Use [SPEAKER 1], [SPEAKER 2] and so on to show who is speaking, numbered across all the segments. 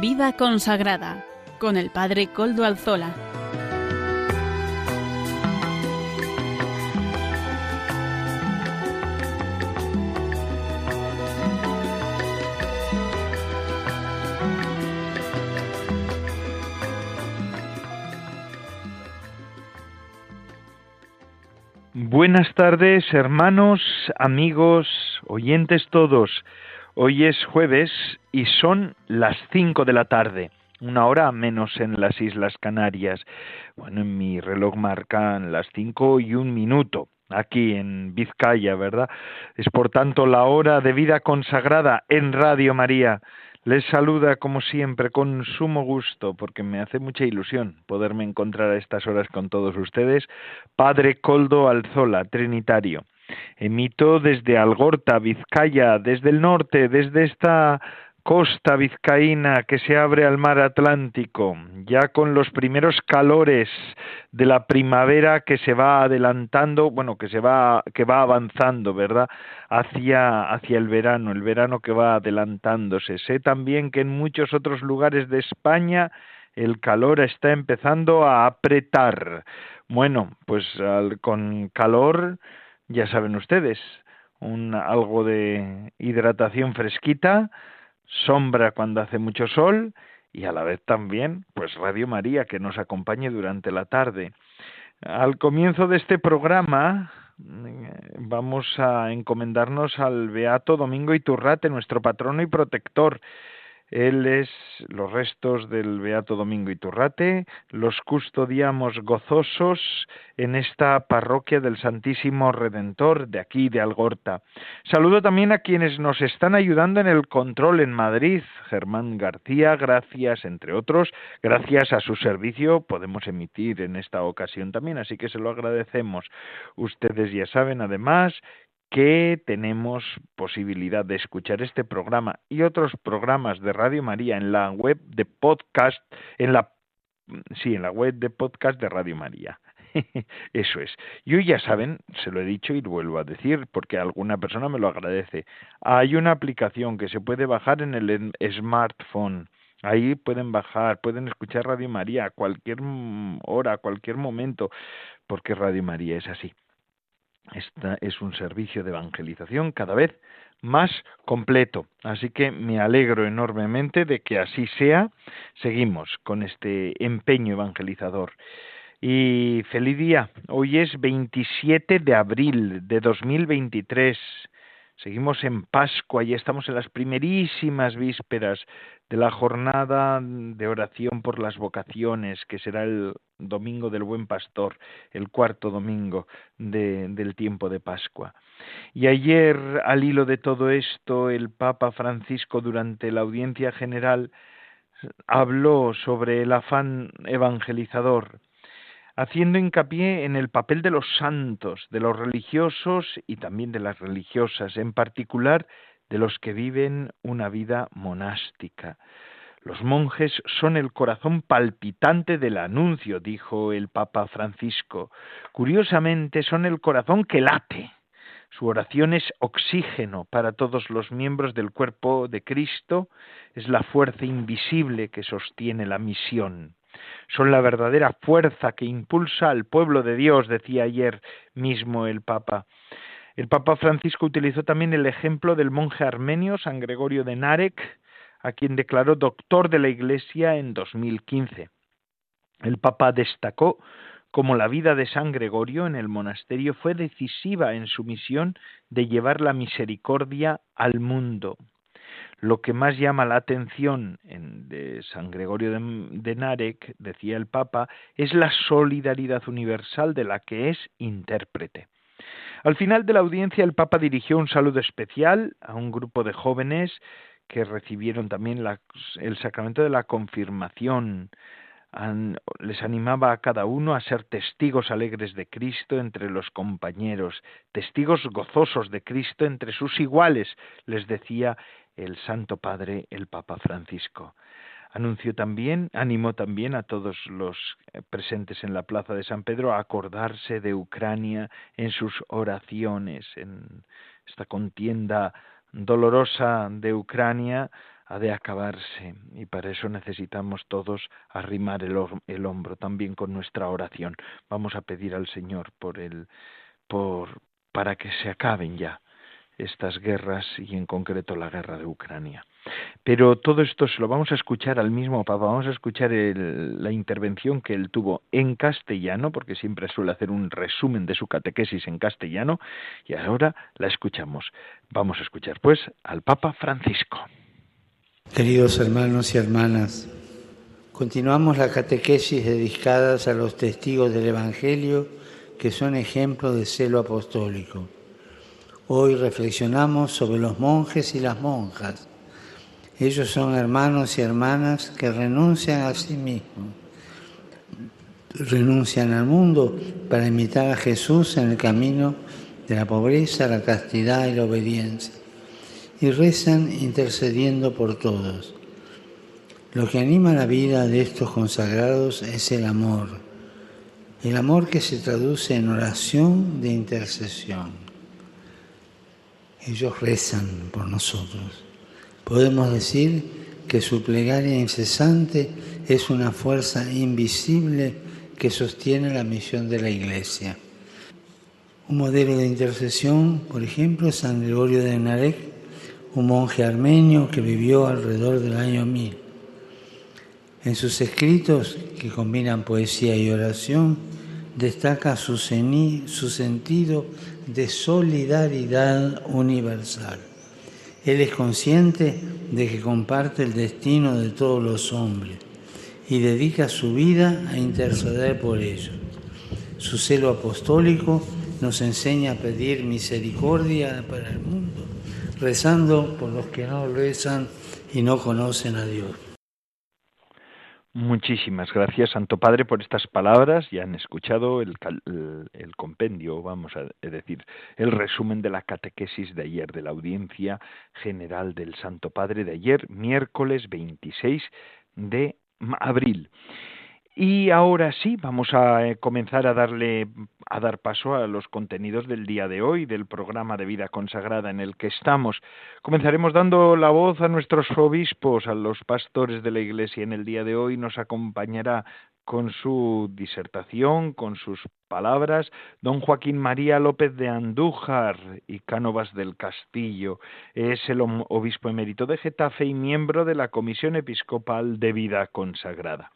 [SPEAKER 1] Vida consagrada con el Padre Coldo Alzola.
[SPEAKER 2] Buenas tardes, hermanos, amigos, oyentes todos. Hoy es jueves y son las cinco de la tarde, una hora menos en las Islas Canarias. Bueno, en mi reloj marcan las cinco y un minuto aquí en Vizcaya, ¿verdad? Es por tanto la hora de vida consagrada en Radio María. Les saluda como siempre con sumo gusto, porque me hace mucha ilusión poderme encontrar a estas horas con todos ustedes, Padre Coldo Alzola, Trinitario. Emito desde Algorta, Vizcaya, desde el norte, desde esta costa vizcaína que se abre al mar Atlántico, ya con los primeros calores de la primavera que se va adelantando, bueno, que se va que va avanzando, ¿verdad? hacia hacia el verano, el verano que va adelantándose. Sé también que en muchos otros lugares de España el calor está empezando a apretar. Bueno, pues con calor ya saben ustedes, un, algo de hidratación fresquita, sombra cuando hace mucho sol y a la vez también, pues Radio María que nos acompañe durante la tarde. Al comienzo de este programa mm, vamos a encomendarnos al Beato Domingo Iturrate, nuestro patrono y protector, él es los restos del Beato Domingo Iturrate, los custodiamos gozosos en esta parroquia del Santísimo Redentor de aquí de Algorta. Saludo también a quienes nos están ayudando en el control en Madrid, Germán García, gracias entre otros, gracias a su servicio podemos emitir en esta ocasión también, así que se lo agradecemos. Ustedes ya saben además que tenemos posibilidad de escuchar este programa y otros programas de Radio María en la web de podcast, en la sí, en la web de podcast de Radio María. Eso es. Y hoy ya saben, se lo he dicho y vuelvo a decir porque alguna persona me lo agradece. Hay una aplicación que se puede bajar en el smartphone. Ahí pueden bajar, pueden escuchar Radio María a cualquier hora, a cualquier momento, porque Radio María es así. Esta es un servicio de evangelización cada vez más completo. Así que me alegro enormemente de que así sea. Seguimos con este empeño evangelizador. Y feliz día. Hoy es 27 de abril de 2023. Seguimos en Pascua y estamos en las primerísimas vísperas de la jornada de oración por las vocaciones, que será el domingo del Buen Pastor, el cuarto domingo del tiempo de Pascua. Y ayer, al hilo de todo esto, el Papa Francisco, durante la audiencia general, habló sobre el afán evangelizador haciendo hincapié en el papel de los santos, de los religiosos y también de las religiosas, en particular de los que viven una vida monástica. Los monjes son el corazón palpitante del anuncio, dijo el Papa Francisco. Curiosamente, son el corazón que late. Su oración es oxígeno para todos los miembros del cuerpo de Cristo, es la fuerza invisible que sostiene la misión son la verdadera fuerza que impulsa al pueblo de Dios, decía ayer mismo el Papa. El Papa Francisco utilizó también el ejemplo del monje armenio San Gregorio de Narek, a quien declaró doctor de la Iglesia en 2015. El Papa destacó cómo la vida de San Gregorio en el monasterio fue decisiva en su misión de llevar la misericordia al mundo. Lo que más llama la atención en, de San Gregorio de, Narek, decía el Papa, es la solidaridad universal de la que es intérprete. Al final de la audiencia, el Papa dirigió un saludo especial a un grupo de jóvenes que recibieron también el sacramento de la confirmación. les animaba a cada uno a ser testigos alegres de Cristo entre los compañeros, testigos gozosos de Cristo entre sus iguales, les decía el Santo Padre, el Papa Francisco. Anunció también, animó también a todos los eh, presentes en la plaza de San Pedro a acordarse de Ucrania en sus oraciones, en esta contienda dolorosa de Ucrania, ha de acabarse y para eso necesitamos todos arrimar el, el, hombro también con nuestra oración. Vamos a pedir al Señor por el por para que se acaben ya estas guerras y en concreto la guerra de Ucrania. Pero todo esto se lo vamos a escuchar al mismo Papa, vamos a escuchar la intervención que él tuvo en castellano, porque siempre suele hacer un resumen de su catequesis en castellano, y ahora la escuchamos. Vamos a escuchar pues al Papa Francisco.
[SPEAKER 3] Queridos hermanos y hermanas, continuamos la catequesis dedicadas a los testigos del Evangelio que son ejemplos de celo apostólico. Hoy reflexionamos sobre los monjes y las monjas ellos son hermanos y hermanas que renuncian a sí mismos, renuncian al mundo para imitar a Jesús en el camino de la pobreza, la castidad y la obediencia. Y rezan intercediendo por todos. Lo que anima la vida de estos consagrados es el amor. El amor que se traduce en oración de intercesión. Ellos rezan por nosotros. Podemos decir que su plegaria incesante es una fuerza invisible que sostiene la misión de la Iglesia. Un modelo de intercesión, por ejemplo, es San Gregorio de Narek, un monje armenio que vivió alrededor del año 1000. En sus escritos, que combinan poesía y oración, destaca su, su sentido de solidaridad universal. Él es consciente de que comparte el destino de todos los hombres y dedica su vida a interceder por ellos. Su celo apostólico nos enseña a pedir misericordia para el mundo, rezando por los que no rezan y no conocen a Dios.
[SPEAKER 2] Muchísimas gracias, Santo Padre, por estas palabras. Ya han escuchado el, el, compendio, vamos a decir, el resumen de la catequesis de ayer, de la audiencia general del Santo Padre de ayer, miércoles 26 de abril. Y ahora sí, vamos a eh, comenzar a darle a dar paso a los contenidos del día de hoy del programa de vida consagrada en el que estamos. Comenzaremos dando la voz a nuestros obispos, a los pastores de la Iglesia. En el día de hoy nos acompañará con su disertación, con sus palabras, don Joaquín María López de Andújar y Cánovas del Castillo. Es el obispo emérito de Getafe y miembro de la Comisión Episcopal de Vida Consagrada.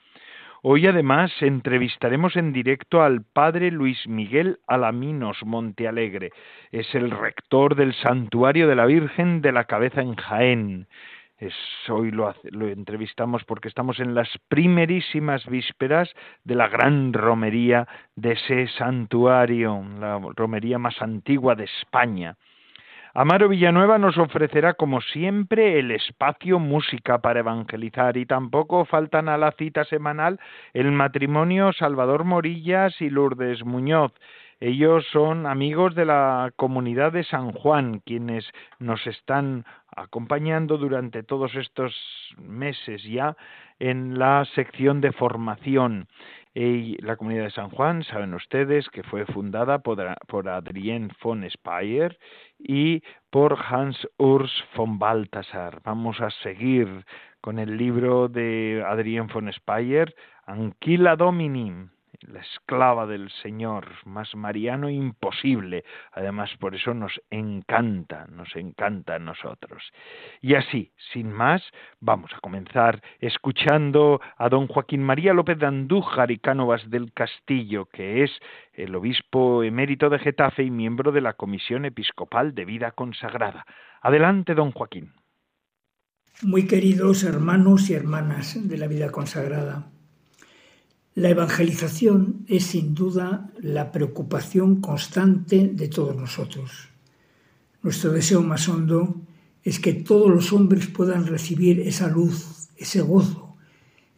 [SPEAKER 2] Hoy además entrevistaremos en directo al padre Luis Miguel Alaminos Montealegre. Es el rector del Santuario de la Virgen de la Cabeza en Jaén. hoy lo, lo, entrevistamos porque estamos en las primerísimas vísperas de la gran romería de ese santuario, la romería más antigua de España. Amaro Villanueva nos ofrecerá, como siempre, el espacio música para evangelizar y tampoco faltan a la cita semanal el matrimonio Salvador Morillas y Lourdes Muñoz. Ellos son amigos de la comunidad de San Juan, quienes nos están acompañando durante todos estos meses ya en la sección de formación. Y la comunidad de San Juan, saben ustedes que fue fundada por, por Adrien von Speyer y por Hans Urs von Balthasar. Vamos a seguir con el libro de Adrien von Speyer, Anquila Domini, la esclava del Señor, más mariano imposible. Además, por eso nos encanta, nos encanta a nosotros. Y así, sin más, vamos a comenzar escuchando a don Joaquín María López de Andújar y Cánovas del Castillo, que es el obispo emérito de Getafe y miembro de la Comisión Episcopal de Vida Consagrada. Adelante, don Joaquín.
[SPEAKER 4] Muy queridos hermanos y hermanas de la vida consagrada. La evangelización es sin duda la preocupación constante de todos nosotros. Nuestro deseo más hondo es que todos los hombres puedan recibir esa luz, ese gozo,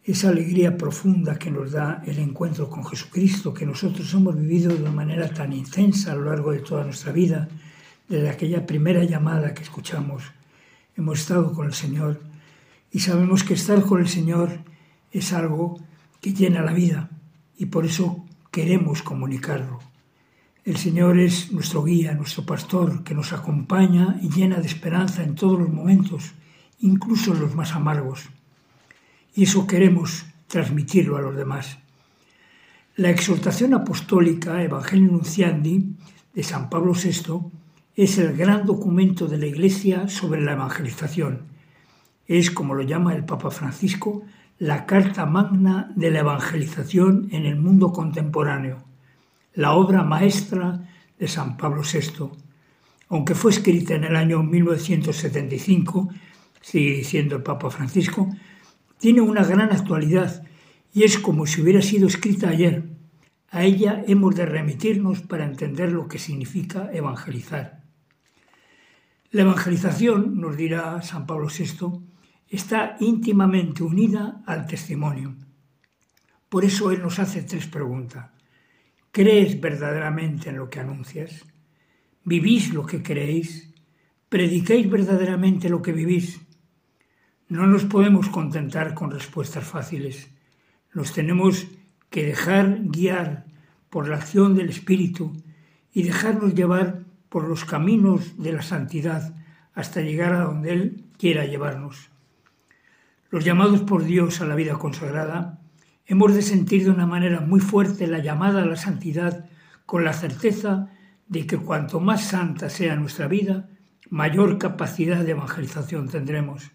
[SPEAKER 4] esa alegría profunda que nos da el encuentro con Jesucristo, que nosotros hemos vivido de una manera tan intensa a lo largo de toda nuestra vida, desde aquella primera llamada que escuchamos. Hemos estado con el Señor y sabemos que estar con el Señor es algo que llena la vida y por eso queremos comunicarlo. El Señor es nuestro guía, nuestro pastor, que nos acompaña y llena de esperanza en todos los momentos incluso en los más amargos. Y eso queremos transmitirlo a los demás. La exhortación apostólica Evangelii Nunciandi de San Pablo VI es el gran documento de la Iglesia sobre la evangelización. Es, como lo llama el Papa Francisco, la carta magna de la evangelización en el mundo contemporáneo, la obra maestra de San Pablo VI. Aunque fue escrita en el año 1975, sigue diciendo el Papa Francisco, tiene una gran actualidad y es como si hubiera sido escrita ayer. A ella hemos de remitirnos para entender lo que significa evangelizar. La evangelización, nos dirá San Pablo VI, está íntimamente unida al testimonio. Por eso Él nos hace tres preguntas. ¿Crees verdaderamente en lo que anuncias? ¿Vivís lo que creéis? ¿Prediquéis verdaderamente lo que vivís? No nos podemos contentar con respuestas fáciles. Nos tenemos que dejar guiar por la acción del Espíritu y dejarnos llevar por los caminos de la santidad hasta llegar a donde Él quiera llevarnos. Los llamados por Dios a la vida consagrada, hemos de sentir de una manera muy fuerte la llamada a la santidad con la certeza de que cuanto más santa sea nuestra vida, mayor capacidad de evangelización tendremos.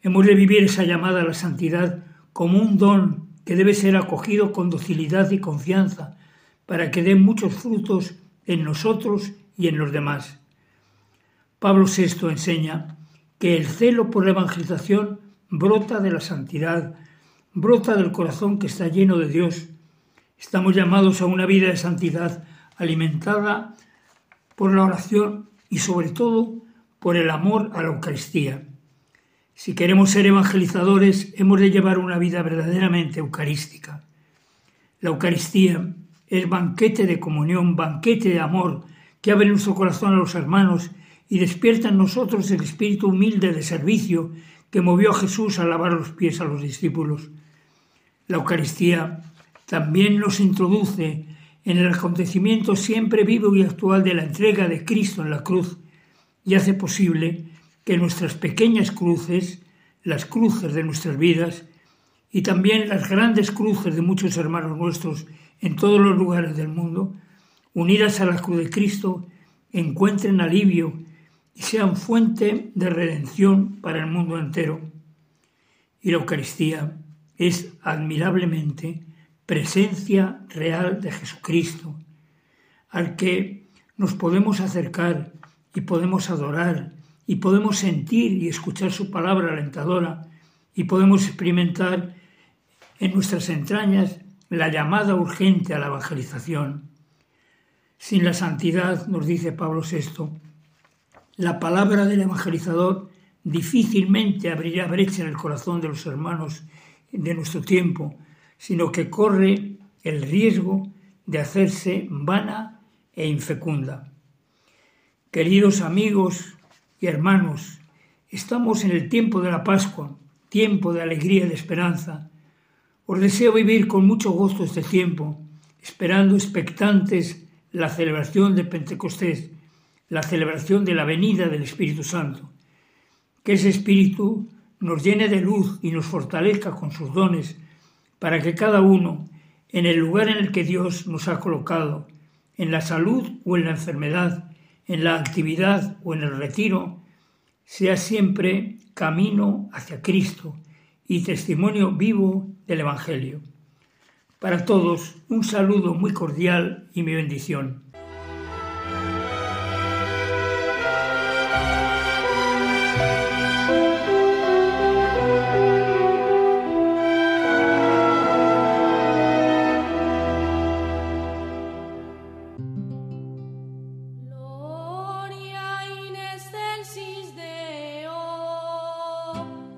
[SPEAKER 4] Hemos de vivir esa llamada a la santidad como un don que debe ser acogido con docilidad y confianza para que dé muchos frutos en nosotros y en los demás. Pablo VI enseña que el celo por la evangelización brota de la santidad, brota del corazón que está lleno de Dios. Estamos llamados a una vida de santidad alimentada por la oración y sobre todo por el amor a la Eucaristía. Si queremos ser evangelizadores, hemos de llevar una vida verdaderamente eucarística. La Eucaristía es banquete de comunión, banquete de amor, que abre nuestro corazón a los hermanos y despierta en nosotros el espíritu humilde de servicio que movió a Jesús a lavar los pies a los discípulos. La Eucaristía también nos introduce en el acontecimiento siempre vivo y actual de la entrega de Cristo en la cruz y hace posible que nuestras pequeñas cruces, las cruces de nuestras vidas y también las grandes cruces de muchos hermanos nuestros en todos los lugares del mundo, unidas a la cruz de Cristo, encuentren alivio y sean fuente de redención para el mundo entero. Y la Eucaristía es admirablemente presencia real de Jesucristo, al que nos podemos acercar y podemos adorar y podemos sentir y escuchar su palabra alentadora y podemos experimentar en nuestras entrañas la llamada urgente a la evangelización. Sin la santidad, nos dice Pablo VI, la palabra del evangelizador difícilmente abrirá brecha en el corazón de los hermanos de nuestro tiempo, sino que corre el riesgo de hacerse vana e infecunda. Queridos amigos y hermanos, estamos en el tiempo de la Pascua, tiempo de alegría y de esperanza. Os deseo vivir con mucho gozo este tiempo, esperando expectantes la celebración de Pentecostés la celebración de la venida del Espíritu Santo. Que ese Espíritu nos llene de luz y nos fortalezca con sus dones para que cada uno, en el lugar en el que Dios nos ha colocado, en la salud o en la enfermedad, en la actividad o en el retiro, sea siempre camino hacia Cristo y testimonio vivo del Evangelio. Para todos, un saludo muy cordial y mi bendición.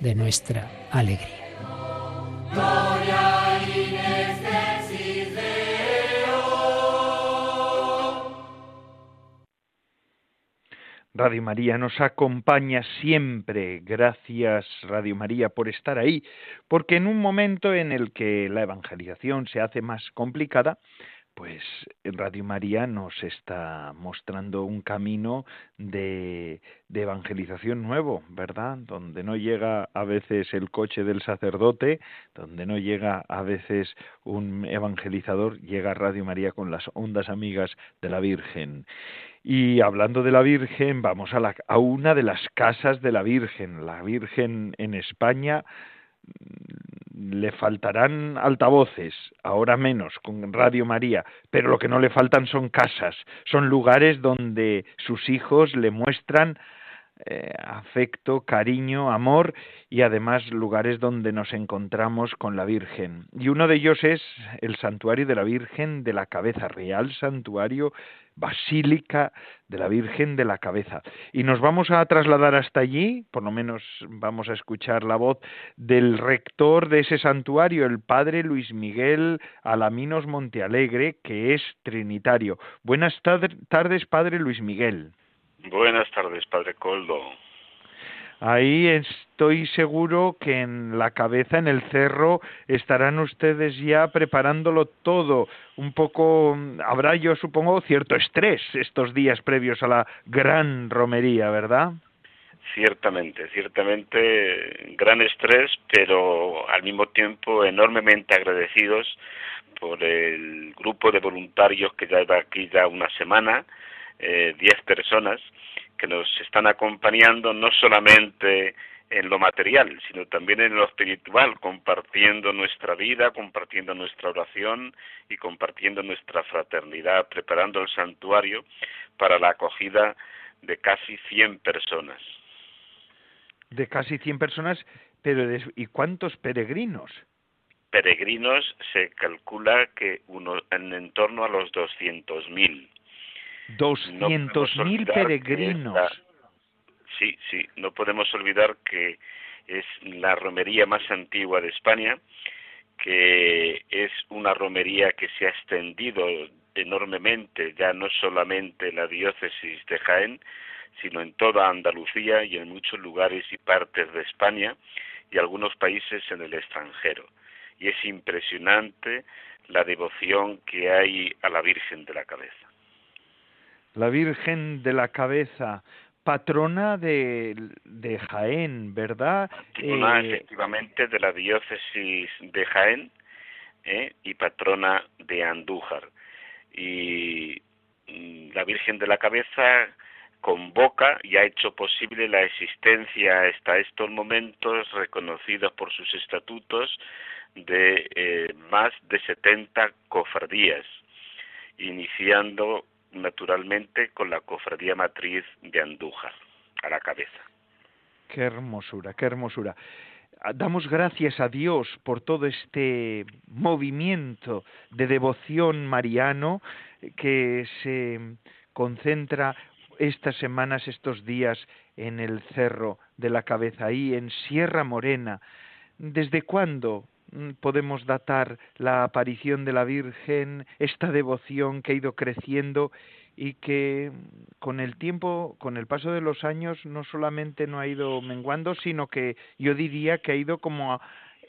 [SPEAKER 5] de nuestra alegría.
[SPEAKER 2] Radio María nos acompaña siempre. Gracias Radio María por estar ahí, porque en un momento en el que la evangelización se hace más complicada, pues Radio María nos está mostrando un camino de, evangelización nuevo, ¿verdad? Donde no llega a veces el coche del sacerdote, donde no llega a veces un evangelizador, llega Radio María con las ondas amigas de la Virgen. Y hablando de la Virgen, vamos a, la, a una de las casas de la Virgen. La Virgen en España le faltarán altavoces, ahora menos, con Radio María, pero lo que no le faltan son casas, son lugares donde sus hijos le muestran eh, afecto, cariño, amor y además lugares donde nos encontramos con la Virgen. Y uno de ellos es el santuario de la Virgen de la Cabeza, Real Santuario Basílica de la Virgen de la Cabeza. Y nos vamos a trasladar hasta allí, por lo menos vamos a escuchar la voz del rector de ese santuario, el padre Luis Miguel Alaminos Montealegre, que es trinitario. Buenas tardes, padre Luis Miguel.
[SPEAKER 6] Buenas tardes, padre Coldo.
[SPEAKER 2] Ahí estoy seguro que en la cabeza, en el cerro, estarán ustedes ya preparándolo todo. Un poco, habrá yo supongo cierto estrés estos días previos a la gran romería, ¿verdad?
[SPEAKER 6] Ciertamente, ciertamente gran estrés, pero al mismo tiempo enormemente agradecidos por el grupo de voluntarios que lleva aquí ya una semana, eh, diez personas, que nos están acompañando no solamente en lo material, sino también en lo espiritual, compartiendo nuestra vida, compartiendo nuestra oración y compartiendo nuestra fraternidad, preparando el santuario para la acogida de casi 100 personas.
[SPEAKER 2] De casi 100 personas, pero ¿y cuántos peregrinos?
[SPEAKER 6] Peregrinos se calcula que uno, en, torno a los 200.000.
[SPEAKER 2] Doscientos mil peregrinos.
[SPEAKER 6] sí, sí, no podemos olvidar que es la romería más antigua de España, que es una romería que se ha extendido enormemente, ya no solamente en la diócesis de Jaén, sino en toda Andalucía y en muchos lugares y partes de España y algunos países en el extranjero. Y es impresionante la devoción que hay a la Virgen de la Cabeza
[SPEAKER 2] la Virgen de la Cabeza, patrona de, de Jaén, ¿verdad?
[SPEAKER 6] Patrona eh, efectivamente de la diócesis de Jaén ¿eh? y patrona de Andújar. Y mm, la Virgen de la Cabeza convoca y ha hecho posible la existencia hasta estos momentos reconocidos por sus estatutos de eh, más de 70 cofradías, iniciando naturalmente con la cofradía matriz de Andújar a la cabeza.
[SPEAKER 2] Qué hermosura, qué hermosura. Damos gracias a Dios por todo este movimiento de devoción mariano que se concentra estas semanas, estos días en el Cerro de la Cabeza, ahí en Sierra Morena. ¿Desde cuándo podemos datar la aparición de la Virgen, esta devoción que ha ido creciendo y que mm, con el tiempo, con el paso de los años, no solamente no ha ido menguando, sino que yo diría que ha ido como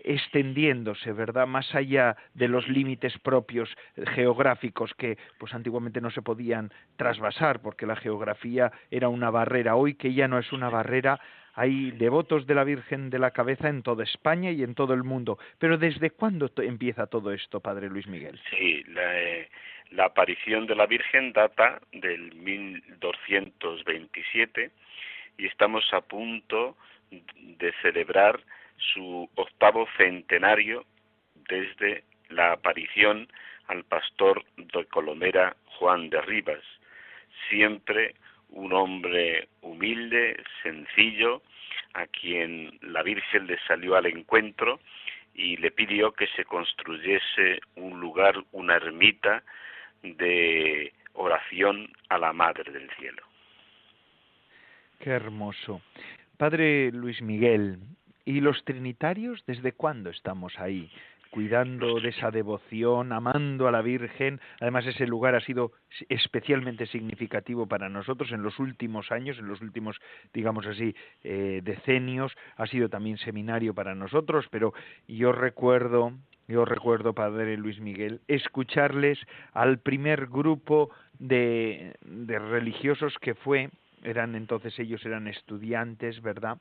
[SPEAKER 2] extendiéndose, ¿verdad? Más allá de los límites propios geográficos que pues antiguamente no se podían trasvasar porque la geografía era una barrera. Hoy que ya no es una barrera, hay devotos de la Virgen de la Cabeza en toda España y en todo el mundo. Pero ¿desde cuándo empieza todo esto, Padre Luis Miguel?
[SPEAKER 6] Sí, la, eh, la aparición de la Virgen data del 1227 y estamos a punto de celebrar su octavo centenario desde la aparición al pastor de Colomera Juan de Rivas, siempre un hombre humilde, sencillo, a quien la Virgen le salió al encuentro y le pidió que se construyese un lugar, una ermita de oración a la Madre del Cielo.
[SPEAKER 2] Qué hermoso. Padre Luis Miguel, ¿y los trinitarios desde cuándo estamos ahí? Cuidando de esa devoción, amando a la Virgen. Además, ese lugar ha sido especialmente significativo para nosotros en los últimos años, en los últimos, digamos así, eh, decenios. Ha sido también seminario para nosotros, pero yo recuerdo, yo recuerdo, Padre Luis Miguel, escucharles al primer grupo de, de religiosos que fue, eran entonces ellos eran estudiantes, ¿verdad?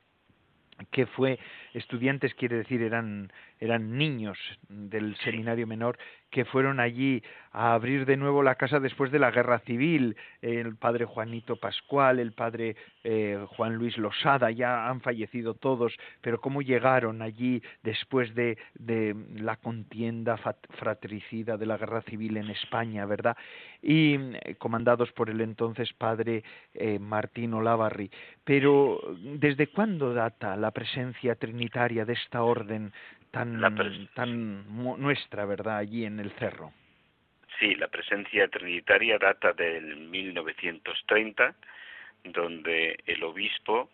[SPEAKER 2] que fue estudiantes quiere decir eran eran niños del seminario menor que fueron allí a abrir de nuevo la casa después de la guerra civil. El padre Juanito Pascual, el padre eh, Juan Luis Losada, ya han fallecido todos, pero cómo llegaron allí después de, de la contienda fratricida de la guerra civil en España, ¿verdad? Y eh, comandados por el entonces padre eh, Martín Olavarri. Pero, ¿desde cuándo data la presencia trinitaria de esta orden tan, tan nuestra, ¿verdad?, allí en el cerro.
[SPEAKER 6] Sí, la presencia trinitaria data del 1930, donde el obispo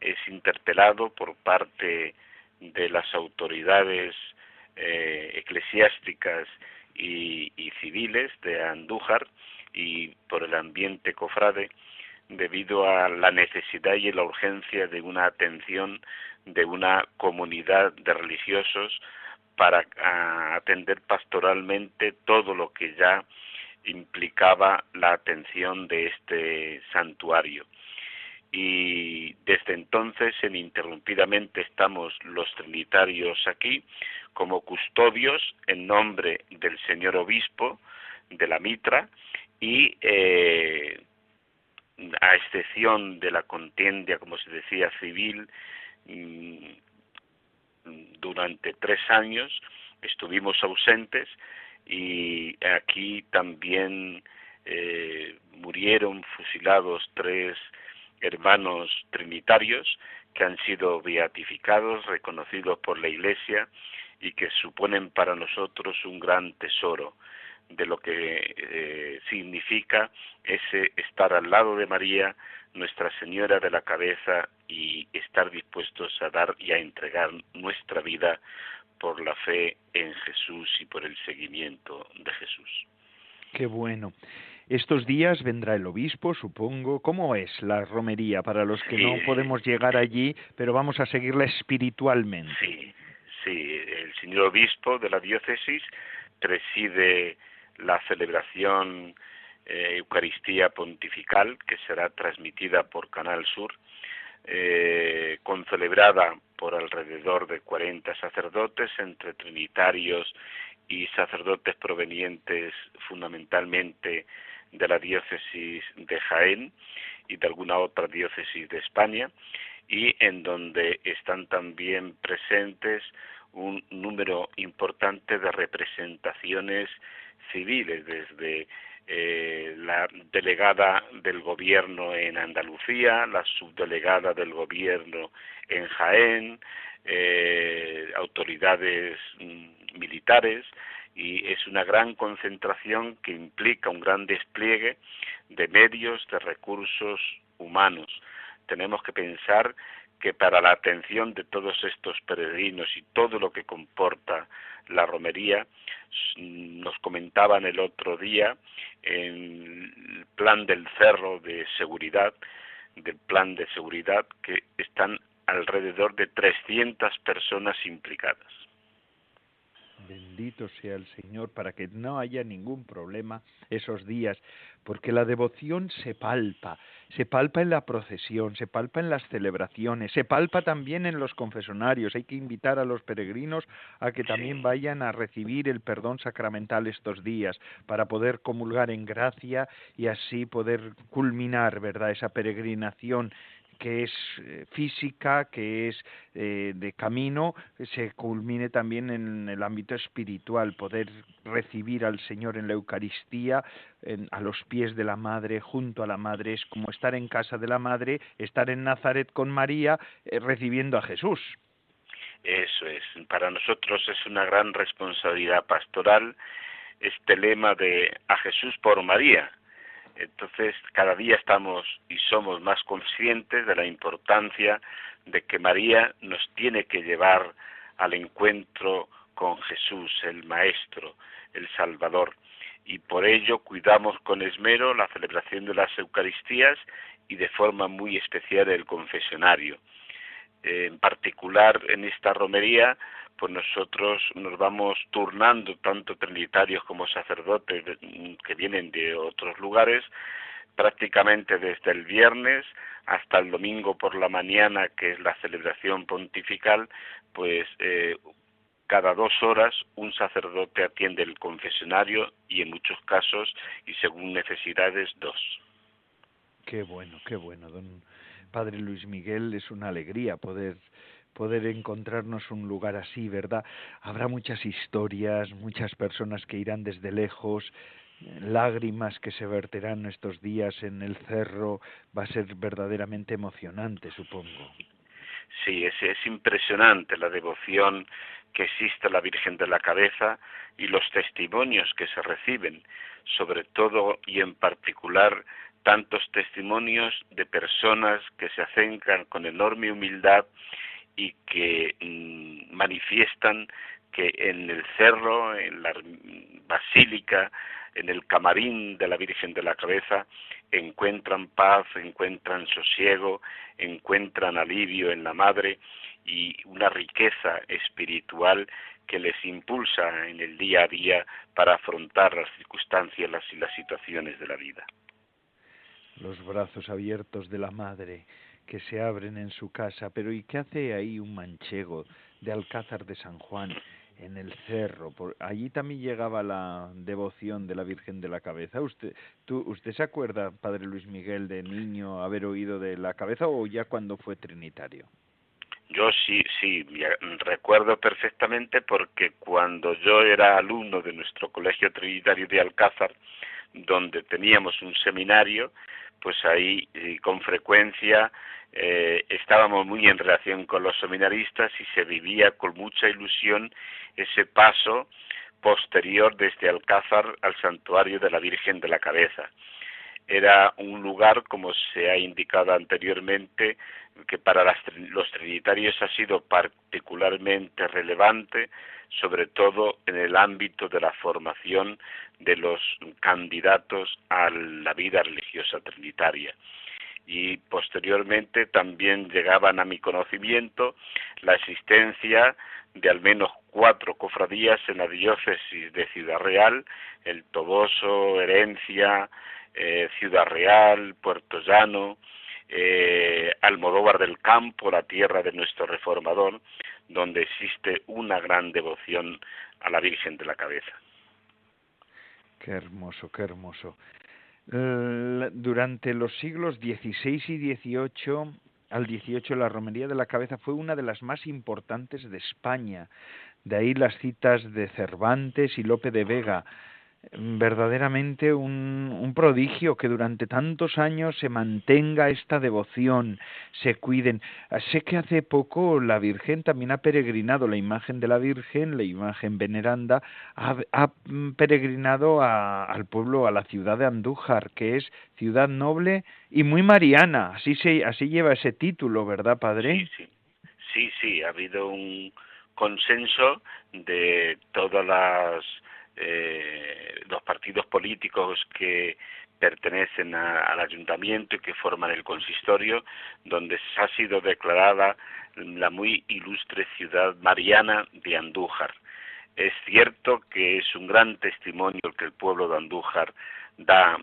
[SPEAKER 6] es interpelado por parte de las autoridades eh, eclesiásticas y, y, civiles de Andújar y por el ambiente cofrade debido a la necesidad y la urgencia de una atención de una comunidad de religiosos para ah, atender pastoralmente todo lo que ya implicaba la atención de este santuario. Y desde entonces, ininterrumpidamente, estamos los trinitarios aquí como custodios en nombre del señor obispo de la Mitra y eh, a excepción de la contienda, como se decía, civil, mm, durante tres años estuvimos ausentes y aquí también eh, murieron fusilados tres hermanos trinitarios que han sido beatificados, reconocidos por la Iglesia y que suponen para nosotros un gran tesoro de lo que eh, significa ese estar al lado de María, Nuestra Señora de la cabeza, y estar dispuestos a dar y a entregar nuestra vida por la fe en Jesús y por el seguimiento de Jesús.
[SPEAKER 2] Qué bueno. Estos días vendrá el obispo, supongo. ¿Cómo es la romería para los que no podemos llegar allí, pero vamos a seguirla espiritualmente?
[SPEAKER 6] Sí, sí. El señor obispo de la diócesis preside la celebración eh, Eucaristía Pontifical, que será transmitida por Canal Sur, eh, concelebrada por alrededor de 40 sacerdotes, entre trinitarios y sacerdotes provenientes fundamentalmente de la diócesis de Jaén y de alguna otra diócesis de España, y en donde están también presentes un número importante de representaciones civiles, desde eh, la delegada del gobierno en Andalucía, la subdelegada del gobierno en Jaén, eh, autoridades mm, militares, y es una gran concentración que implica un gran despliegue de medios, de recursos humanos. Tenemos que pensar que para la atención de todos estos peregrinos y todo lo que comporta la romería, nos comentaban el otro día en el plan del cerro de seguridad, del plan de seguridad, que están alrededor de 300 personas implicadas.
[SPEAKER 2] Bendito sea el Señor para que no haya ningún problema esos días, porque la devoción se palpa, se palpa en la procesión, se palpa en las celebraciones, se palpa también en los confesonarios. Hay que invitar a los peregrinos a que también vayan a recibir el perdón sacramental estos días para poder comulgar en gracia y así poder culminar, ¿verdad?, esa peregrinación que es eh, física, que es eh, de camino, se culmine también en el ámbito espiritual, poder recibir al Señor en la Eucaristía, a los pies de la Madre, junto a la Madre, es como estar en casa de la Madre, estar en Nazaret con María, recibiendo a Jesús.
[SPEAKER 6] Eso es, para nosotros es una gran responsabilidad pastoral este lema de a Jesús por María. Entonces, cada día estamos y somos más conscientes de la importancia de que María nos tiene que llevar al encuentro con Jesús, el Maestro, el Salvador. Y por ello cuidamos con esmero la celebración de las Eucaristías y de forma muy especial el confesionario en particular en esta romería, pues nosotros nos vamos turnando tanto trinitarios como sacerdotes que vienen de otros lugares, prácticamente desde el viernes hasta el domingo por la mañana, que es la celebración pontifical, pues eh, cada dos horas un sacerdote atiende el confesionario y en muchos casos y según necesidades dos.
[SPEAKER 2] Qué bueno, qué bueno, don Padre Luis Miguel, es una alegría poder poder encontrarnos un lugar así, ¿verdad? Habrá muchas historias, muchas personas que irán desde lejos, lágrimas que se verterán estos días en el cerro, va a ser verdaderamente emocionante, supongo.
[SPEAKER 6] Sí, es, es impresionante la devoción que existe a la Virgen de la Cabeza y los testimonios que se reciben, sobre todo y en particular tantos testimonios de personas que se acercan con enorme humildad y que mm, manifiestan que en el cerro, en la basílica, en el camarín de la Virgen de la Cabeza, encuentran paz, encuentran sosiego, encuentran alivio en la Madre y una riqueza espiritual que les impulsa en el día a día para afrontar las circunstancias y las situaciones de la vida
[SPEAKER 2] los brazos abiertos de la madre que se abren en su casa, pero ¿y qué hace ahí un manchego de Alcázar de San Juan en el cerro? Por, allí también llegaba la devoción de la Virgen de la Cabeza. ¿Usted, tú, ¿Usted se acuerda, Padre Luis Miguel, de niño haber oído de la cabeza o ya cuando fue trinitario?
[SPEAKER 6] Yo sí, sí, recuerdo perfectamente porque cuando yo era alumno de nuestro colegio trinitario de Alcázar, donde teníamos un seminario, pues ahí con frecuencia eh, estábamos muy en relación con los seminaristas y se vivía con mucha ilusión ese paso posterior desde Alcázar al santuario de la Virgen de la Cabeza. Era un lugar, como se ha indicado anteriormente, que para los trinitarios ha sido particularmente relevante, sobre todo en el ámbito de la formación de los candidatos a la vida religiosa trinitaria. Y posteriormente también llegaban a mi conocimiento la existencia de al menos cuatro cofradías en la diócesis de Ciudad Real, el Toboso, Herencia, eh, Ciudad Real, Puerto Llano, eh, Almodóvar del Campo, la tierra de nuestro reformador, donde existe una gran devoción a la Virgen de la Cabeza.
[SPEAKER 2] Qué hermoso, qué hermoso. Durante los siglos XVI y XVIII al XVIII la romería de la cabeza fue una de las más importantes de España. De ahí las citas de Cervantes y Lope de Vega verdaderamente un, prodigio que durante tantos años se mantenga esta devoción, se cuiden. Sé que hace poco la Virgen también ha peregrinado, la imagen de la Virgen, la imagen veneranda, ha, ha peregrinado a, al pueblo, a la ciudad de Andújar, que es ciudad noble y muy mariana. Así, se, así lleva ese título, ¿verdad, Padre?
[SPEAKER 6] Sí, sí. Sí, sí, ha habido un consenso de todas las eh, los partidos políticos que pertenecen al ayuntamiento y que forman el consistorio, donde ha sido declarada la muy ilustre ciudad mariana de Andújar. Es cierto que es un gran testimonio que el pueblo de Andújar da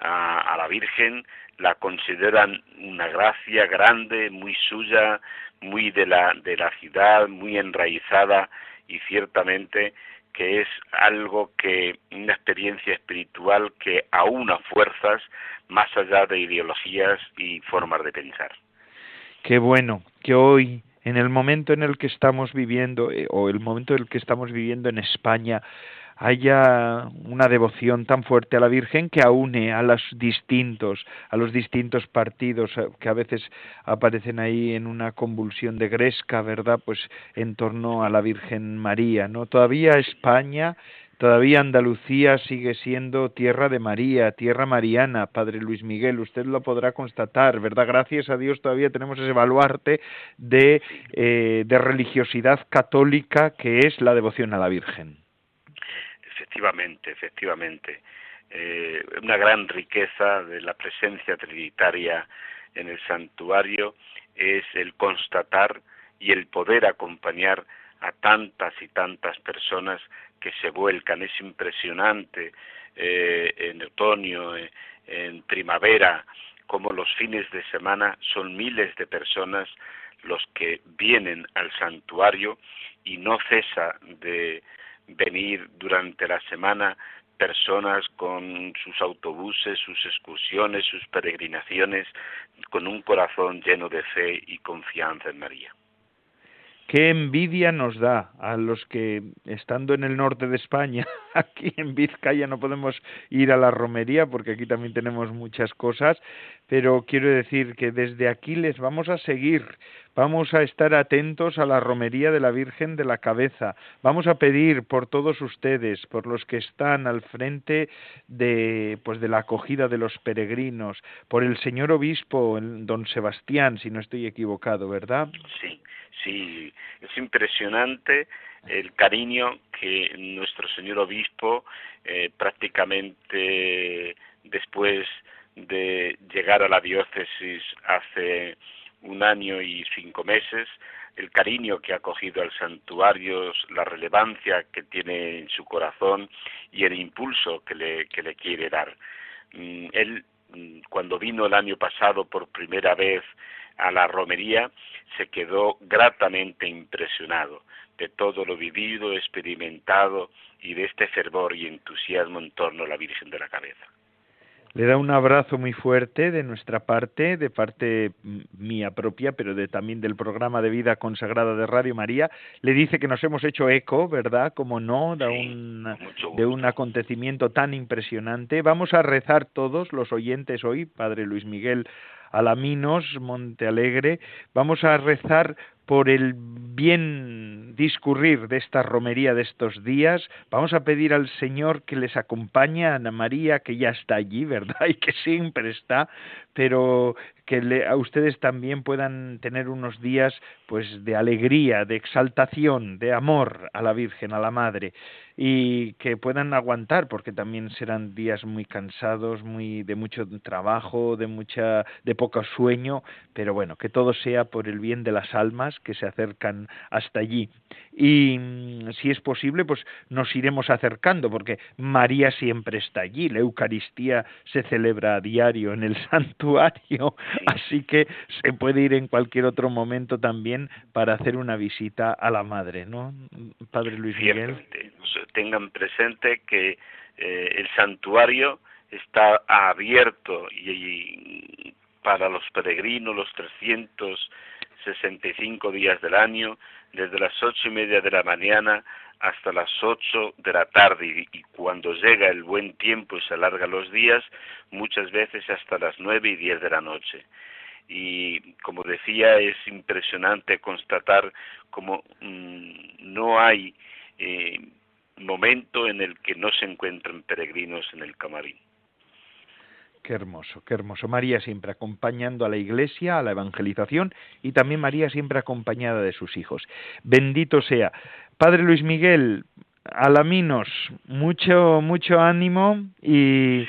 [SPEAKER 6] a, a la Virgen, la consideran una gracia grande, muy suya, muy de la, de la ciudad, muy enraizada y ciertamente que es algo que, una experiencia espiritual que aúna fuerzas más allá de ideologías y formas de pensar.
[SPEAKER 2] Qué bueno que hoy, en el momento en el que estamos viviendo, eh, o el momento en el que estamos viviendo en España, haya una devoción tan fuerte a la Virgen que aúne a los distintos, a los distintos partidos eh, que a veces aparecen ahí en una convulsión de gresca, ¿verdad? Pues en torno a la Virgen María, ¿no? Todavía España Todavía Andalucía sigue siendo tierra de María, tierra mariana, Padre Luis Miguel, usted lo podrá constatar, ¿verdad? Gracias a Dios todavía tenemos ese baluarte de, eh, de religiosidad católica que es la devoción a la Virgen.
[SPEAKER 6] Efectivamente, efectivamente. Eh, una gran riqueza de la presencia trinitaria en el santuario es el constatar y el poder acompañar a tantas y tantas personas que se vuelcan. Es impresionante eh, en otoño, eh, en primavera, como los fines de semana son miles de personas los que vienen al santuario y no cesa de venir durante la semana personas con sus autobuses, sus excursiones, sus peregrinaciones, con un corazón lleno de fe y confianza en María.
[SPEAKER 2] Qué envidia nos da a los que, estando en el norte de España, aquí en Vizcaya no podemos ir a la romería porque aquí también tenemos muchas cosas, pero quiero decir que desde aquí les vamos a seguir, vamos a estar atentos a la romería de la Virgen de la Cabeza, vamos a pedir por todos ustedes, por los que están al frente de, pues de la acogida de los peregrinos, por el señor obispo, don Sebastián, si no estoy equivocado, ¿verdad?
[SPEAKER 6] Sí Sí, es impresionante el cariño que nuestro señor obispo eh, prácticamente después de llegar a la diócesis hace un año y cinco meses, el cariño que ha cogido al santuario, la relevancia que tiene en su corazón y el impulso que le, que le quiere dar. Mm, él, mm, cuando vino el año pasado por primera vez a la romería, se quedó gratamente impresionado de todo lo vivido, experimentado y de este fervor y entusiasmo en torno a la Virgen de la Cabeza.
[SPEAKER 2] Le da un abrazo muy fuerte de nuestra parte, de parte mía propia, pero de, también del programa de vida consagrada de Radio María. Le dice que nos hemos hecho eco, ¿verdad? Como no, de, un, de un acontecimiento tan impresionante. Vamos a rezar todos los oyentes hoy, Padre Luis Miguel Alaminos, Monte Alegre. Vamos a rezar por el bien discurrir de esta romería de estos días. Vamos a pedir al Señor que les acompañe a Ana María, que ya está allí, ¿verdad? Y que siempre está, pero que a ustedes también puedan tener unos días pues de alegría, de exaltación, de amor a la Virgen, a la Madre y que puedan aguantar porque también serán días muy cansados, muy de mucho trabajo, de mucha de poco sueño, pero bueno, que todo sea por el bien de las almas que se acercan hasta allí. Y mm, si es posible, pues nos iremos acercando porque María siempre está allí, la Eucaristía se celebra a diario en el santuario, así que se puede ir en cualquier otro momento también para hacer una visita a la madre, ¿no? Padre Luis Miguel
[SPEAKER 6] tengan presente que eh, el santuario está abierto y, para los peregrinos los 365 días del año, desde las ocho y media de la mañana hasta las ocho de la tarde y, cuando llega el buen tiempo y se alargan los días, muchas veces hasta las nueve y diez de la noche. Y como decía, es impresionante constatar como mm, no hay eh, momento en el que no se encuentran peregrinos en el camarín.
[SPEAKER 2] Qué hermoso, qué hermoso. María siempre acompañando a la iglesia, a la evangelización y también María siempre acompañada de sus hijos. Bendito sea. Padre Luis Miguel, Alaminos, mucho, mucho ánimo y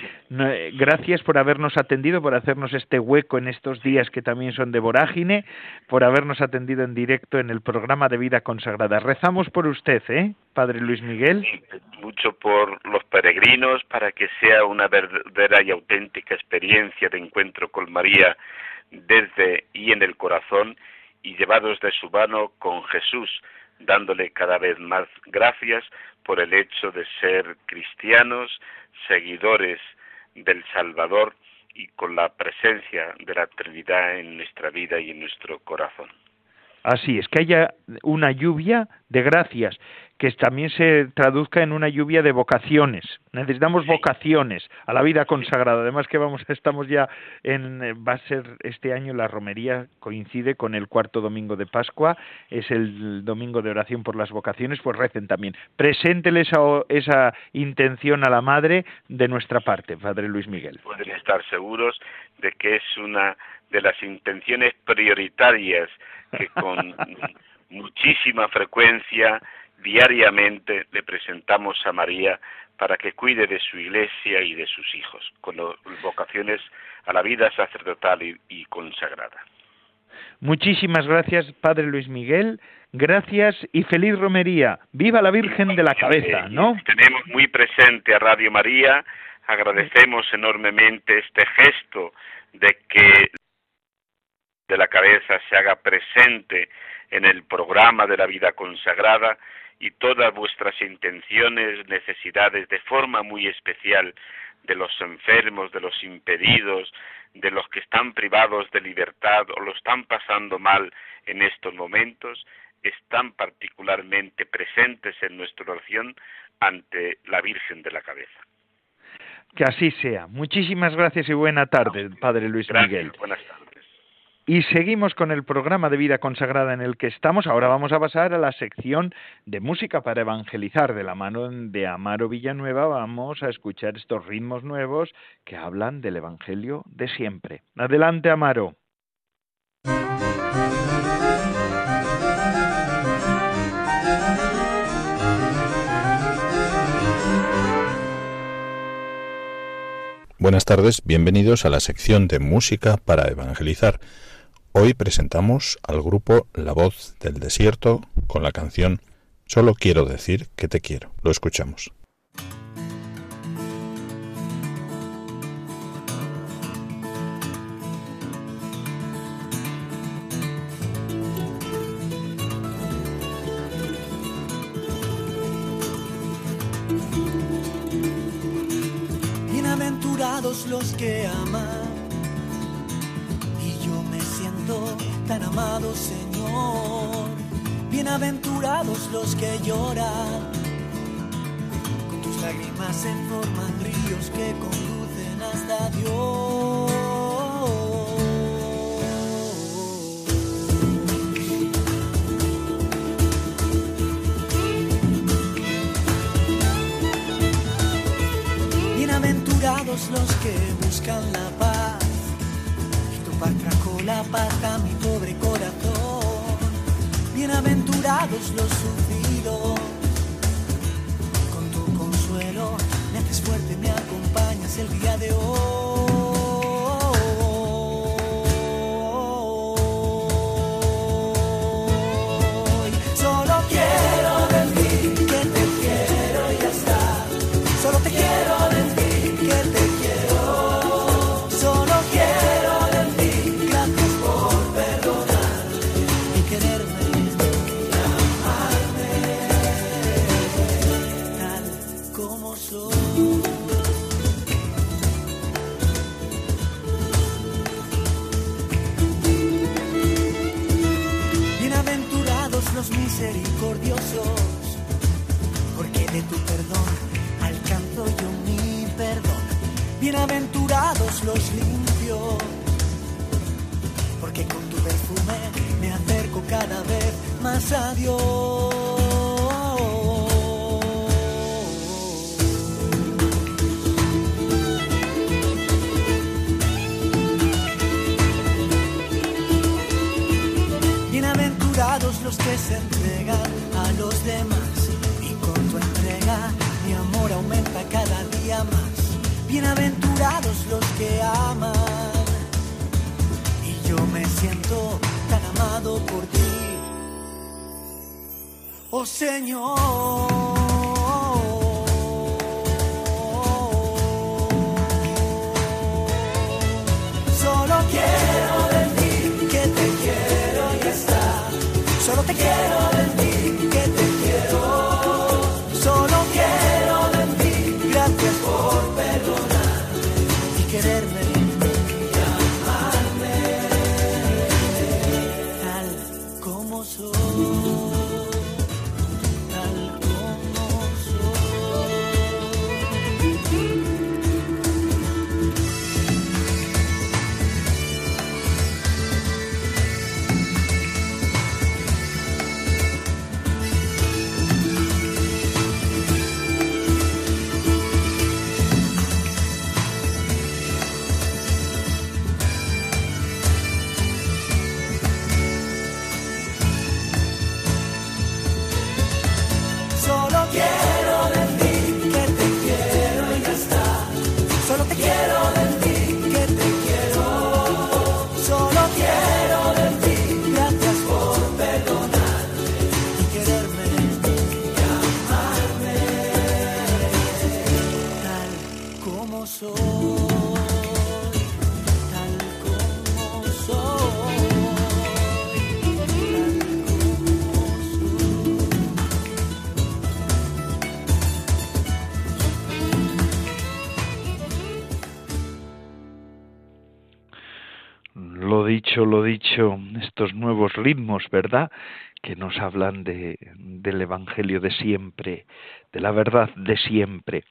[SPEAKER 2] gracias por habernos atendido, por hacernos este hueco en estos días que también son de vorágine, por habernos atendido en directo en el programa de vida consagrada. Rezamos por usted, ¿eh, Padre Luis Miguel?
[SPEAKER 6] mucho por los peregrinos para que sea una verdadera y auténtica experiencia de encuentro con María desde y en el corazón y llevados de su mano con Jesús dándole cada vez más gracias por el hecho de ser cristianos, seguidores del Salvador y con la presencia de la Trinidad en nuestra vida y en nuestro corazón.
[SPEAKER 2] Así es, que haya una lluvia de gracias, que también se traduzca en una lluvia de vocaciones. Necesitamos vocaciones a la vida consagrada. Además que vamos, estamos ya en, va a ser este año la romería coincide con el cuarto domingo de Pascua, es el domingo de oración por las vocaciones, pues recen también. Preséntele esa, esa intención a la Madre de nuestra parte, Padre Luis Miguel.
[SPEAKER 6] Pueden estar seguros de que es una de las intenciones prioritarias que con muchísima frecuencia, diariamente, le presentamos a María para que cuide de su iglesia y de sus hijos, con vocaciones a la vida sacerdotal y, consagrada.
[SPEAKER 2] Muchísimas gracias, Padre Luis Miguel. Gracias y feliz romería. Viva la Virgen de la Cabeza, ¿no?
[SPEAKER 6] Tenemos muy presente a Radio María. Agradecemos enormemente este gesto de que de la cabeza se haga presente en el programa de la vida consagrada y todas vuestras intenciones, necesidades, de forma muy especial, de los enfermos, de los impedidos, de los que están privados de libertad o lo están pasando mal en estos momentos, están particularmente presentes en nuestra oración ante la Virgen de la Cabeza.
[SPEAKER 2] Que así sea. Muchísimas gracias y buena tarde, Padre Luis Miguel.
[SPEAKER 6] Buenas tardes.
[SPEAKER 2] Y seguimos con el programa de vida consagrada en el que estamos. Ahora vamos a pasar a la sección de música para evangelizar. De la mano de Amaro Villanueva vamos a escuchar estos ritmos nuevos que hablan del Evangelio de siempre. Adelante, Amaro.
[SPEAKER 7] Buenas tardes, bienvenidos a la sección de música para evangelizar. Hoy presentamos al grupo La Voz del Desierto con la canción Solo quiero decir que te quiero. Lo escuchamos.
[SPEAKER 8] Amado Señor. Bienaventurados los que lloran, con tus lágrimas se forman ríos que conducen hasta Dios. Bienaventurados los que buscan la la paz a mi pobre corazón. Bienaventurados los sufridos, con tu consuelo me haces fuerte, me acompañas el día de hoy.
[SPEAKER 2] Estos nuevos ritmos, ¿verdad? Que nos hablan de, del Evangelio de siempre, de la verdad de siempre.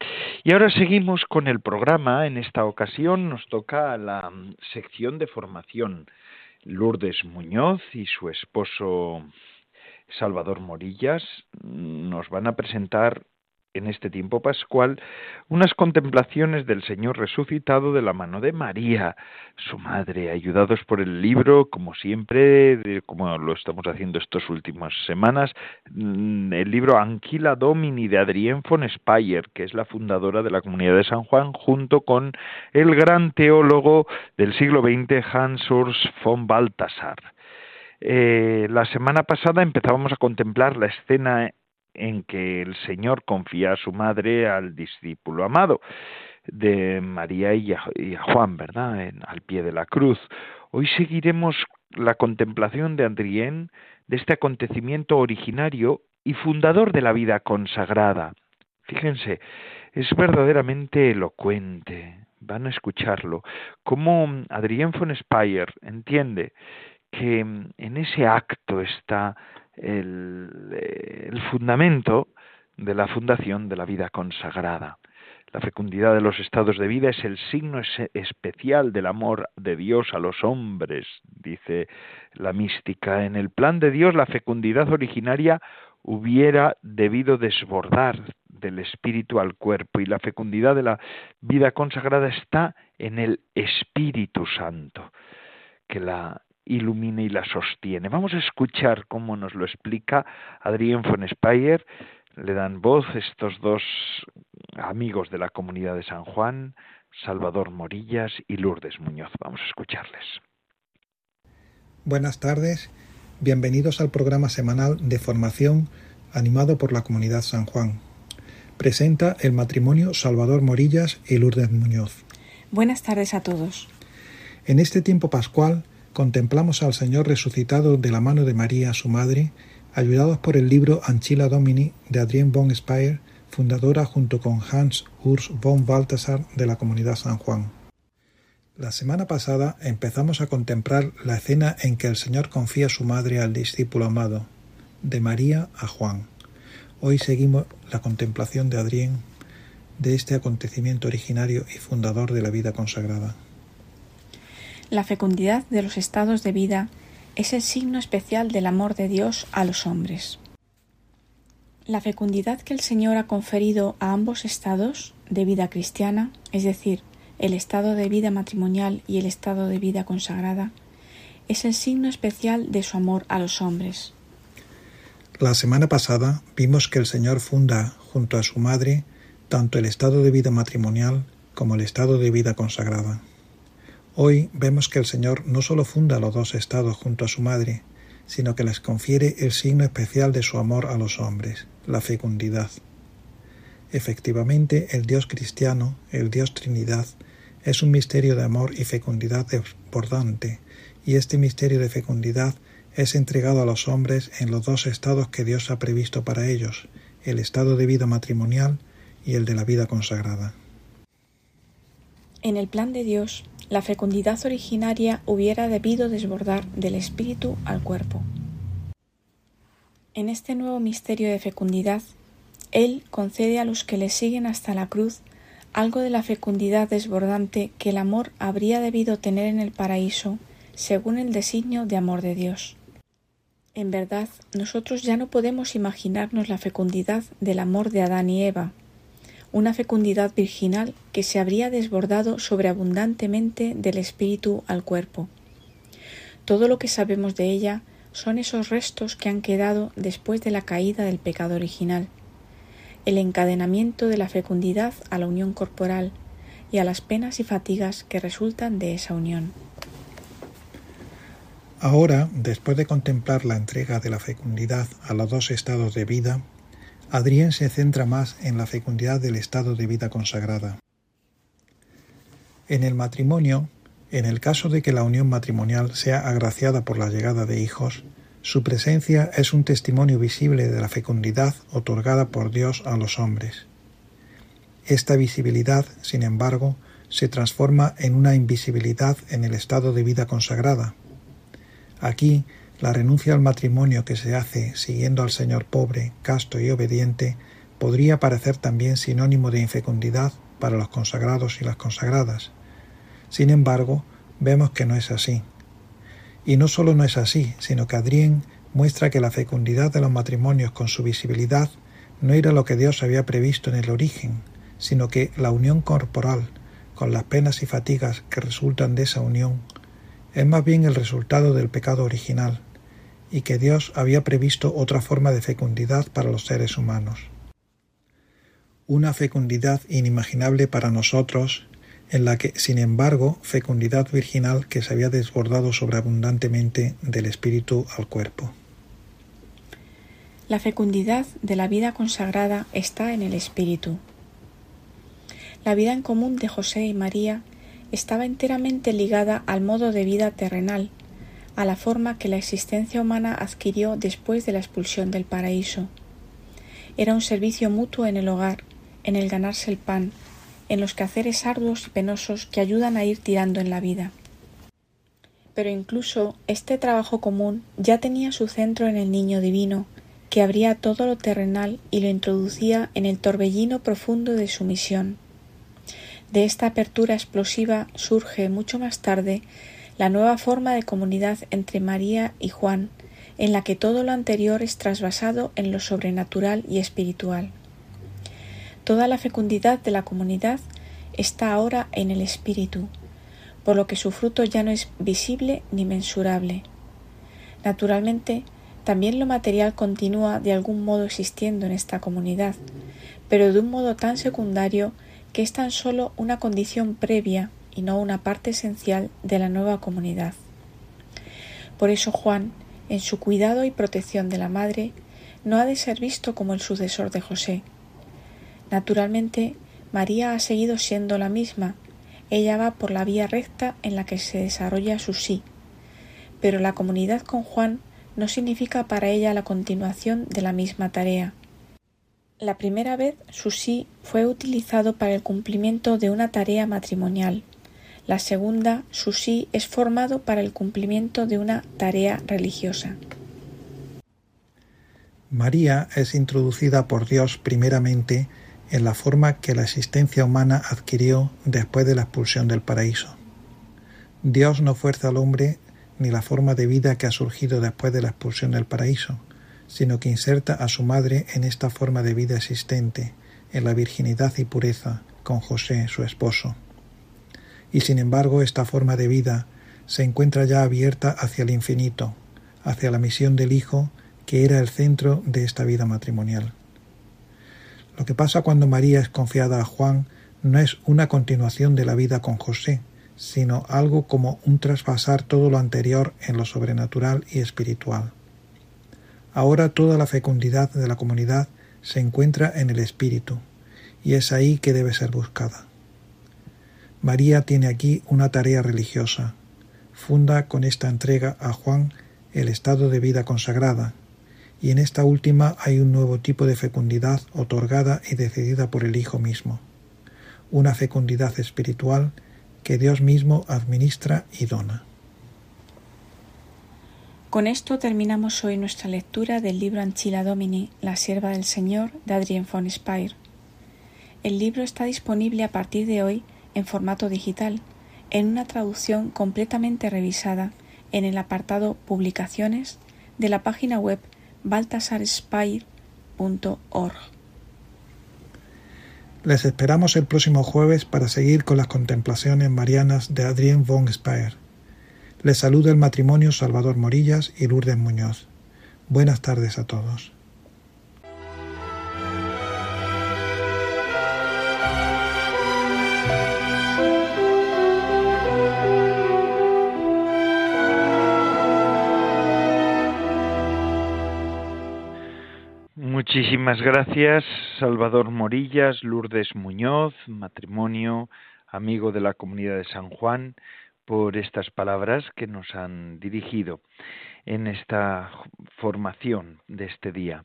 [SPEAKER 2] Y ahora seguimos con el programa. En esta ocasión nos toca la sección de formación. Lourdes Muñoz y su esposo Salvador Morillas nos van a presentar en este tiempo pascual unas contemplaciones del Señor resucitado de la mano de María, su madre, ayudados por el libro, como siempre, como lo estamos haciendo estas últimas semanas, mm, el libro Anquila Domini de Adrienne von Speyer, que es la fundadora de la Comunidad de San Juan, junto con el gran teólogo del siglo XX, Hans Urs von Balthasar. Eh, la semana pasada empezábamos a contemplar la escena en que el Señor confía a su madre al discípulo amado de María y a, Juan, ¿verdad? al pie de la cruz. Hoy seguiremos la contemplación de Adrien de este acontecimiento originario y fundador de la vida consagrada. Fíjense, es verdaderamente elocuente. Van a escucharlo. Cómo Adrien von Speyer entiende que en ese acto está el, el fundamento de la fundación de la vida consagrada. La fecundidad de los estados de vida es el signo especial del amor de Dios a los hombres, dice la mística. En el plan de Dios la fecundidad originaria hubiera debido desbordar del espíritu al cuerpo y la fecundidad de la vida consagrada está en el Espíritu Santo, que la ilumina y la sostiene. Vamos a escuchar cómo nos lo explica Adrián von Speyer. Le dan voz estos dos amigos de la comunidad de San Juan, Salvador Morillas y Lourdes Muñoz. Vamos a escucharles.
[SPEAKER 9] Buenas tardes, bienvenidos al programa semanal de formación animado por la comunidad San Juan. Presenta el matrimonio Salvador Morillas y Lourdes Muñoz.
[SPEAKER 10] Buenas tardes a todos.
[SPEAKER 9] En este tiempo pascual contemplamos al Señor resucitado de la mano de María, su madre, ayudados por el libro Anchila Domini de Adrienne von Speyer, fundadora junto con Hans Urs von Balthasar de la Comunidad San Juan. La semana pasada empezamos a contemplar la escena en que el Señor confía su madre al discípulo amado, de María a Juan. Hoy seguimos la contemplación de Adrienne de este acontecimiento originario y fundador de la vida consagrada.
[SPEAKER 10] La fecundidad de los estados de vida es el signo especial del amor de Dios a los hombres. La fecundidad que el Señor ha conferido a ambos estados de vida cristiana, es decir, el estado de vida matrimonial y el estado de vida consagrada, es el signo especial de su amor a los hombres.
[SPEAKER 9] La semana pasada vimos que el Señor funda junto a su madre tanto el estado de vida matrimonial como el estado de vida consagrada. Hoy vemos que el Señor no solo funda los dos estados junto a su madre, sino que les confiere el signo especial de su amor a los hombres, la fecundidad. Efectivamente, el Dios cristiano, el Dios Trinidad, es un misterio de amor y fecundidad desbordante, y este misterio de fecundidad es entregado a los hombres en los dos estados que Dios ha previsto para ellos, el estado de vida matrimonial y el de la vida consagrada.
[SPEAKER 10] En el plan de Dios, la fecundidad originaria hubiera debido desbordar del espíritu al cuerpo. En este nuevo misterio de fecundidad, Él concede a los que le siguen hasta la cruz algo de la fecundidad desbordante que el amor habría debido tener en el paraíso según el designio de amor de Dios. En verdad, nosotros ya no podemos imaginarnos la fecundidad del amor de Adán y Eva, una fecundidad virginal que se habría desbordado sobreabundantemente del espíritu al cuerpo. Todo lo que sabemos de ella son esos restos que han quedado después de la caída del pecado original, el encadenamiento de la fecundidad a la unión corporal y a las penas y fatigas que resultan de esa unión.
[SPEAKER 9] Ahora, después de contemplar la entrega de la fecundidad a los dos estados de vida, Adrián se centra más en la fecundidad del estado de vida consagrada. En el matrimonio, en el caso de que la unión matrimonial sea agraciada por la llegada de hijos, su presencia es un testimonio visible de la fecundidad otorgada por Dios a los hombres. Esta visibilidad, sin embargo, se transforma en una invisibilidad en el estado de vida consagrada. Aquí, la renuncia al matrimonio que se hace siguiendo al Señor pobre, casto y obediente podría parecer también sinónimo de infecundidad para los consagrados y las consagradas. Sin embargo, vemos que no es así. Y no solo no es así, sino que Adrien muestra que la fecundidad de los matrimonios con su visibilidad no era lo que Dios había previsto en el origen, sino que la unión corporal, con las penas y fatigas que resultan de esa unión, es más bien el resultado del pecado original, y que Dios había previsto otra forma de fecundidad para los seres humanos. Una fecundidad inimaginable para nosotros, en la que, sin embargo, fecundidad virginal que se había desbordado sobreabundantemente del espíritu al cuerpo.
[SPEAKER 10] La fecundidad de la vida consagrada está en el espíritu. La vida en común de José y María estaba enteramente ligada al modo de vida terrenal, a la forma que la existencia humana adquirió después de la expulsión del paraíso. Era un servicio mutuo en el hogar, en el ganarse el pan, en los quehaceres arduos y penosos que ayudan a ir tirando en la vida. Pero incluso este trabajo común ya tenía su centro en el niño divino, que abría todo lo terrenal y lo introducía en el torbellino profundo de su misión. De esta apertura explosiva surge mucho más tarde la nueva forma de comunidad entre María y Juan, en la que todo lo anterior es trasvasado en lo sobrenatural y espiritual. Toda la fecundidad de la comunidad está ahora en el espíritu, por lo que su fruto ya no es visible ni mensurable. Naturalmente, también lo material continúa de algún modo existiendo en esta comunidad, pero de un modo tan secundario que es tan solo una condición previa y no una parte esencial de la nueva comunidad. Por eso Juan, en su cuidado y protección de la madre, no ha de ser visto como el sucesor de José. Naturalmente, María ha seguido siendo la misma, ella va por la vía recta en la que se desarrolla su sí, pero la comunidad con Juan no significa para ella la continuación de la misma tarea. La primera vez su sí fue utilizado para el cumplimiento de una tarea matrimonial. La segunda, su sí es formado para el cumplimiento de una tarea religiosa.
[SPEAKER 9] María es introducida por Dios primeramente en la forma que la existencia humana adquirió después de la expulsión del paraíso. Dios no fuerza al hombre ni la forma de vida que ha surgido después de la expulsión del paraíso, sino que inserta a su madre en esta forma de vida existente, en la virginidad y pureza, con José, su esposo. Y sin embargo, esta forma de vida se encuentra ya abierta hacia el infinito, hacia la misión del Hijo, que era el centro de esta vida matrimonial. Lo que pasa cuando María es confiada a Juan no es una continuación de la vida con José, sino algo como un traspasar todo lo anterior en lo sobrenatural y espiritual. Ahora toda la fecundidad de la comunidad se encuentra en el espíritu, y es ahí que debe ser buscada. María tiene aquí una tarea religiosa. Funda con esta entrega a Juan el estado de vida consagrada, y en esta última hay un nuevo tipo de fecundidad otorgada y decidida por el Hijo mismo, una fecundidad espiritual que Dios mismo administra y dona.
[SPEAKER 10] Con esto terminamos hoy nuestra lectura del libro Anchila Domini, La sierva del Señor, de Adrien von Speyer. El libro está disponible a partir de hoy en formato digital, en una traducción completamente revisada en el apartado Publicaciones de la página web baltasarspire.org.
[SPEAKER 9] Les esperamos el próximo jueves para seguir con las contemplaciones marianas de Adrien von Speyer. Les saluda el matrimonio Salvador Morillas y Lourdes Muñoz. Buenas tardes a todos.
[SPEAKER 2] Muchísimas gracias, Salvador Morillas, Lourdes Muñoz, matrimonio, amigo de la comunidad de San Juan, por estas palabras que nos han dirigido en esta formación de este día.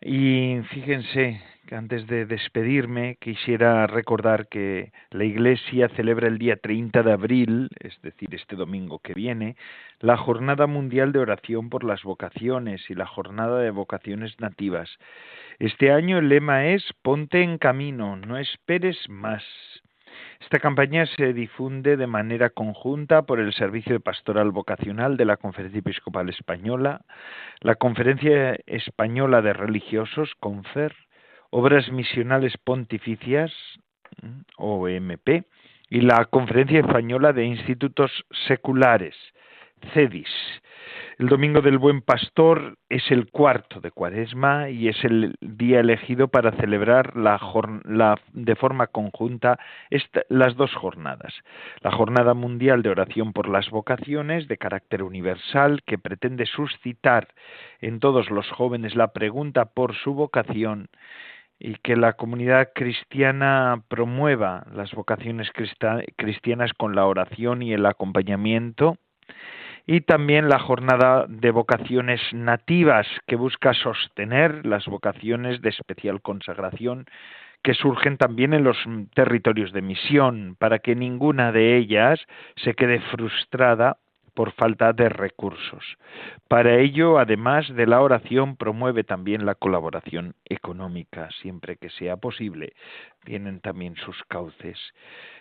[SPEAKER 2] Y fíjense antes de despedirme quisiera recordar que la Iglesia celebra el día 30 de abril, es decir, este domingo que viene, la Jornada Mundial de Oración por las Vocaciones y la Jornada de Vocaciones Nativas. Este año el lema es Ponte en camino, no esperes más. Esta campaña se difunde de manera conjunta por el Servicio de Pastoral Vocacional de la Conferencia Episcopal Española, la Conferencia Española de Religiosos, CONFER, Obras Misionales Pontificias, OMP, y la Conferencia Española de Institutos Seculares, CEDIS. El Domingo del Buen Pastor es el cuarto de Cuaresma y es el día elegido para celebrar la, de forma conjunta las dos jornadas. La Jornada Mundial de Oración por las Vocaciones, de carácter universal, que pretende suscitar en todos los jóvenes la pregunta por su vocación y que la comunidad cristiana promueva las vocaciones cristianas con la oración y el acompañamiento y también la jornada de vocaciones nativas que busca sostener las vocaciones de especial consagración que surgen también en los territorios de misión, para que ninguna de ellas se quede frustrada por falta de recursos. Para ello, además de la oración, promueve también la colaboración económica, siempre que sea posible. Tienen también sus cauces.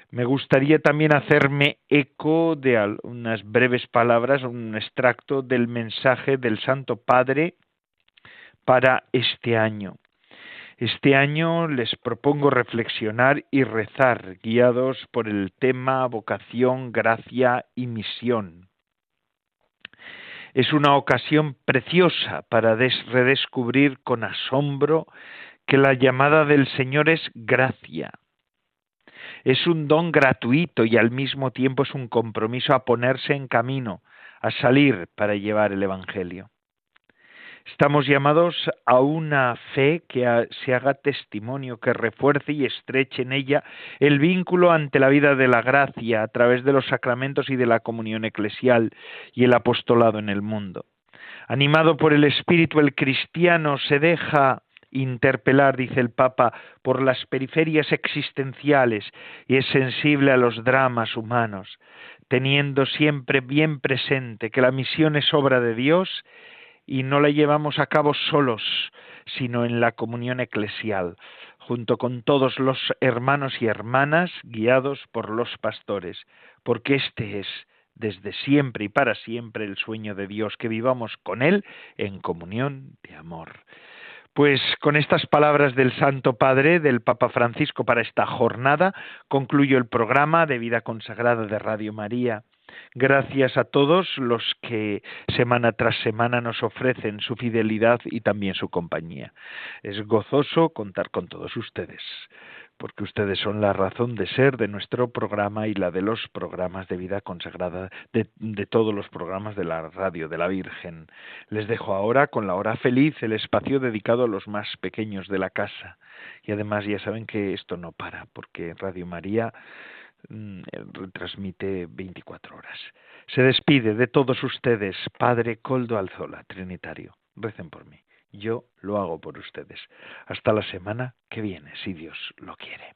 [SPEAKER 2] Me gustaría también hacerme eco de unas breves palabras, un extracto del mensaje del Santo Padre para este año. Este año les propongo reflexionar y rezar, guiados por el tema vocación, gracia y misión. Es una ocasión preciosa para redescubrir con asombro que la llamada del Señor es gracia, es un don gratuito y al mismo tiempo es un compromiso a ponerse en camino, a salir para llevar el Evangelio. Estamos llamados a una fe que se haga testimonio, que refuerce y estreche en ella el vínculo ante la vida de la gracia a través de los sacramentos y de la comunión eclesial y el apostolado en el mundo. Animado por el Espíritu, el cristiano se deja interpelar, dice el Papa, por las periferias existenciales y es sensible a los dramas humanos, teniendo siempre bien presente que la misión es obra de Dios y no la llevamos a cabo solos, sino en la comunión eclesial, junto con todos los hermanos y hermanas guiados por los pastores, porque este es desde siempre y para siempre el sueño de Dios, que vivamos con Él en comunión de amor. Pues con estas palabras del Santo Padre, del Papa Francisco para esta jornada, concluyo el programa de vida consagrada de Radio María. Gracias a todos los que semana tras semana nos ofrecen su fidelidad y también su compañía. Es gozoso contar con todos ustedes porque ustedes son la razón de ser de nuestro programa y la de los programas de vida consagrada, de, todos los programas de la radio de la Virgen. Les dejo ahora con la hora feliz, el espacio dedicado a los más pequeños de la casa. Y además ya saben que esto no para, porque Radio María transmite 24 horas. Se despide de todos ustedes, Padre Coldo Alzola, Trinitario. Recen por mí yo lo hago por ustedes. Hasta la semana que viene, si Dios lo quiere.